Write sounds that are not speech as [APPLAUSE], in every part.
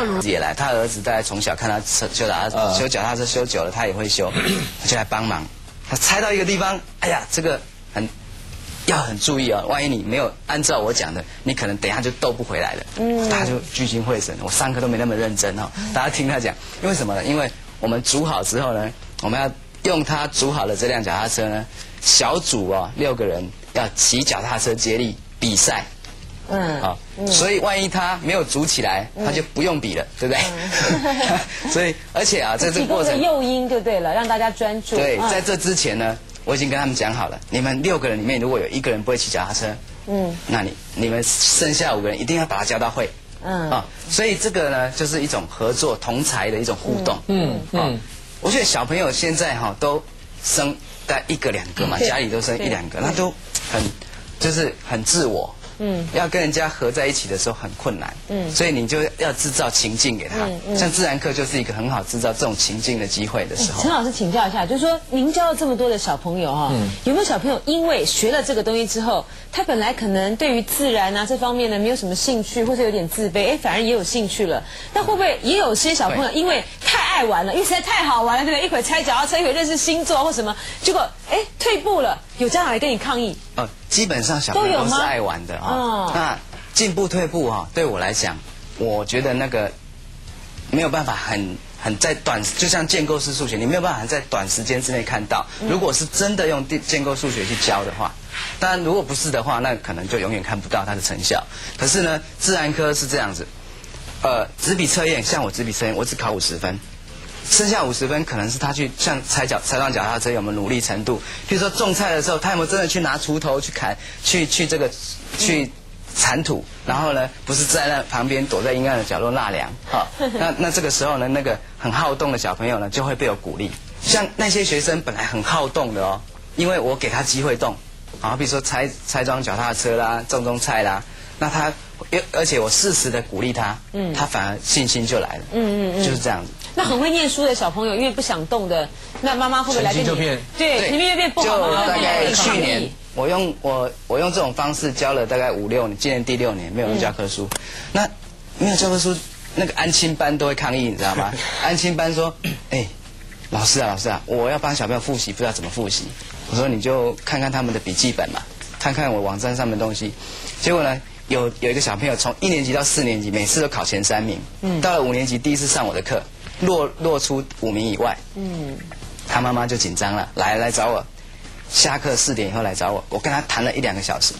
那如也来，他儿子大概从小看他修修脚踏嗯修脚踏车修久了，他也会修，[CLEARS THROAT] 他就来帮忙。他猜到一个地方，哎呀，这个很要很注意哦，万一你没有按照我讲的，你可能等一下就斗不回来了。嗯，大家就聚精会神。我上课都没那么认真哦，大家听他讲，因为什么呢？因为我们煮好之后呢，我们要用他煮好的这辆脚踏车呢，小组哦六个人要骑脚踏车接力比赛。嗯，啊，所以万一他没有组起来，他就不用比了，对不对？[LAUGHS] 所以而且啊，在这个个过程，诱因就对了，让大家专注。对，嗯在这之前呢，我已经跟他们讲好了，你们六个人里面如果有一个人不会骑脚踏车，嗯那你你们剩下五个人一定要把他教到会。嗯啊，所以这个呢，就是一种合作同才的一种互动。嗯啊嗯，我觉得小朋友现在哈都生大概一个两个嘛，家里都生一两个，那都很就是很自我。嗯要跟人家合在一起的时候很困难，嗯所以你就要制造情境给他。嗯嗯像自然课就是一个很好制造这种情境的机会的时候陈。老师请教一下，就是说您教了这么多的小朋友哈、嗯有没有小朋友因为学了这个东西之后，他本来可能对于自然啊这方面呢没有什么兴趣，或者有点自卑，哎，反而也有兴趣了。那会不会也有些小朋友因为太爱玩了，因为实在太好玩了，对不对？一会儿拆脚踏车，一会儿认识星座或什么，结果哎退步了，有家长来跟你抗议，呃，基本上小朋友是爱玩的啊、哦那进步退步哈、对我来讲，我觉得那个没有办法很很在短，就像建构式数学，你没有办法在短时间之内看到。如果是真的用建建构数学去教的话，当然如果不是的话，那可能就永远看不到它的成效。可是呢，自然科是这样子，呃，纸笔测验，像我纸笔测验，我只考五十分。剩下五十分可能是他去像踩脚踩上脚踏车有没有努力程度，比如说种菜的时候，他有没有真的去拿锄头去砍去去这个去铲土，然后呢不是在那旁边躲在阴暗的角落纳凉，[LAUGHS] 哈、那那这个时候呢，那个很好动的小朋友呢就会被我鼓励，像那些学生本来很好动的哦，因为我给他机会动，啊，比如说拆拆装脚踏车啦，种种菜啦，那他而而且我适时的鼓励他，嗯，他反而信心就来了，嗯嗯嗯。就是这样子。那很会念书的小朋友，因为不想动的，那妈妈会不会来跟你成绩就变对，成绩就大概去年。我用我我用这种方式教了大概五六年，今年第六年没有用教科书。那没有教科书，那个安亲班都会抗议，你知道吗？[LAUGHS] 安亲班说：“哎，老师啊，老师啊，我要帮小朋友复习，不知道怎么复习。”我说：“你就看看他们的笔记本嘛，看看我网站上面的东西。”结果呢，有有一个小朋友从一年级到四年级，每次都考前三名。嗯。到了五年级，第一次上我的课，落落出五名以外。嗯，他妈妈就紧张了，来来找我，下课四点以后来找我，我跟他谈了一两个小时。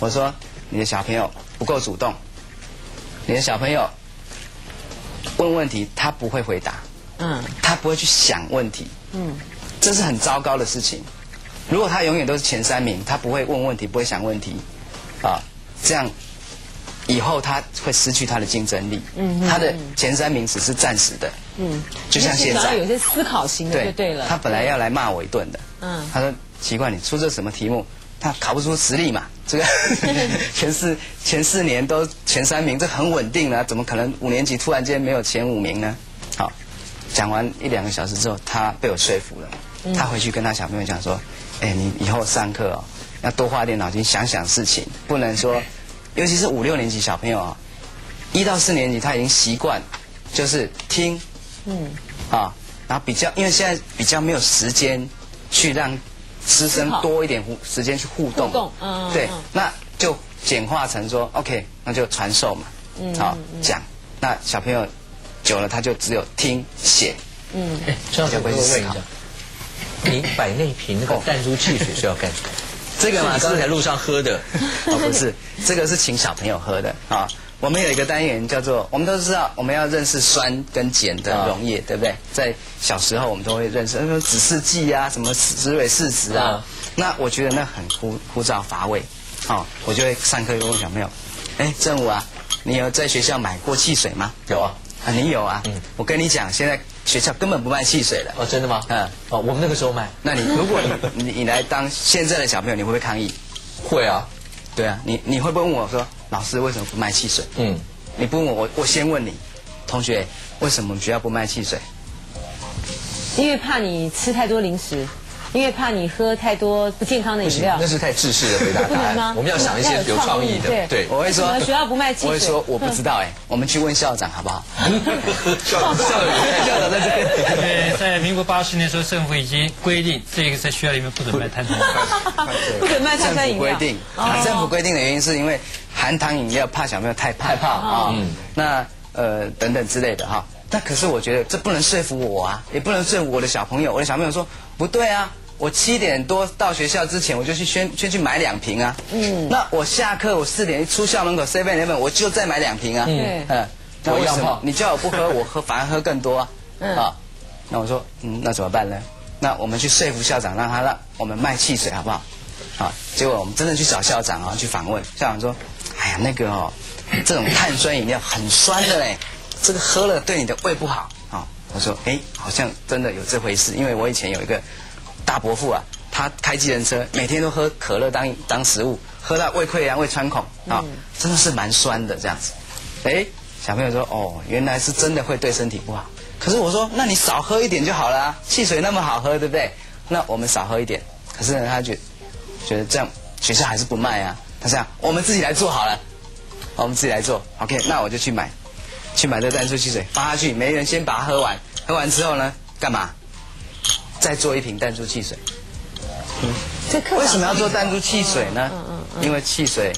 我说你的小朋友不够主动，你的小朋友问问题他不会回答，嗯他不会去想问题，嗯这是很糟糕的事情。如果他永远都是前三名，他不会问问题，不会想问题，啊，这样以后他会失去他的竞争力。嗯嗯他的前三名只是暂时的，嗯，就像现在有些思考型的就对了。他本来要来骂我一顿的，嗯他说奇怪，你出这什么题目？他考不出实力嘛？这个 [LAUGHS] 前四前四年都前三名，这很稳定了，怎么可能五年级突然间没有前五名呢？好，讲完一两个小时之后，他被我说服了，嗯他回去跟他小朋友讲说：“哎，你以后上课哦，要多花点脑筋想想事情，不能说，[LAUGHS] 尤其是五六年级小朋友啊、一到四年级他已经习惯就是听嗯。啊，然后比较，因为现在比较没有时间去让师生多一点互时间去互动，互动嗯嗯对嗯，那就简化成说，OK，那就传授嘛，嗯好讲，那小朋友久了他就只有听写，嗯，哎，张老师，我问一下，你摆那瓶那个弹珠汽水是要干什么？这个嘛 [LAUGHS] 刚才是路上喝的，[LAUGHS] 哦，不是，这个是请小朋友喝的啊。我们有一个单元叫做，我们都知道我们要认识酸跟碱的溶液，对不对？在小时候我们都会认识，什么指示剂啊，什么石蕊试纸啊。嗯那我觉得那很枯枯燥乏味，哦，我就会上课就问小朋友，哎，正午啊，你有在学校买过汽水吗？有啊。啊，你有啊？嗯我跟你讲，现在学校根本不卖汽水了。哦，真的吗？嗯哦，我们那个时候卖。那你 [LAUGHS] 如果你你你来当现在的小朋友，你会不会抗议？会啊。对啊，你你会不会问我说，老师为什么不卖汽水？嗯，你不问我，我我先问你，同学，为什么我们学校不卖汽水？因为怕你吃太多零食。因为怕你喝太多不健康的饮料，。那是太制式的回答答案。我们要想一些有创意的，对对。我会说学校不卖汽水我会说我不知道哎，我们去问校长好不好？[LAUGHS] 校长校长 [LAUGHS] 校长在这边。对，在民国八十年的时候，政府已经规定这个在学校里面不准卖碳酸饮料。[LAUGHS] 不准卖碳政酸饮料。府规定，啊政府规定的原因是因为含糖饮料怕小朋友太怕太怕啊嗯，那呃等等之类的哈。那可是我觉得这不能说服我啊，也不能说服我的小朋友。我的小朋友说不对啊，我七点多到学校之前，我就去先先去买两瓶啊。嗯，那我下课我四点一出校门口 seven eleven 我就再买两瓶啊。对嗯，那为什么你叫我不喝，我喝反而喝更多啊？嗯啊，那我说嗯，那怎么办呢？那我们去说服校长，让他让我们卖汽水好不好？啊，结果我们真的去找校长啊，去访问校长说，哎呀，那个哦，这种碳酸饮料很酸的嘞，这个喝了对你的胃不好啊。我说，哎，好像真的有这回事，因为我以前有一个大伯父啊，他开计程车，每天都喝可乐当当食物，喝到胃溃疡、胃穿孔啊，真的是蛮酸的这样子。哎，小朋友说，哦，原来是真的会对身体不好。可是我说，那你少喝一点就好了啊，汽水那么好喝，对不对？那我们少喝一点。可是呢，他觉觉得这样学校还是不卖啊。他这样，我们自己来做好了，我们自己来做。OK，那我就去买，去买这淡出汽水，发下去，每人先把它喝完。喝完之后呢，干嘛？再做一瓶淡珠汽水。这为什么要做弹珠汽水呢？因为汽水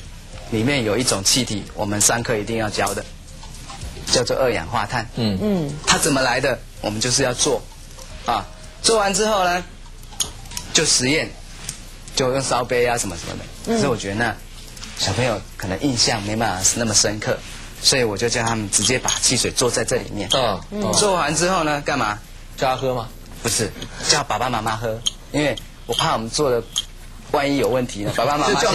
里面有一种气体，我们上课一定要教的，叫做二氧化碳。嗯嗯，它怎么来的？我们就是要做啊。做完之后呢，就实验，就用烧杯啊什么什么的。可是我觉得那小朋友可能印象没办法那么深刻，所以我就叫他们直接把汽水做在这里面。做完之后呢，干嘛？叫他喝吗？不是叫爸爸妈妈喝，因为我怕我们做的万一有问题呢，爸爸妈妈先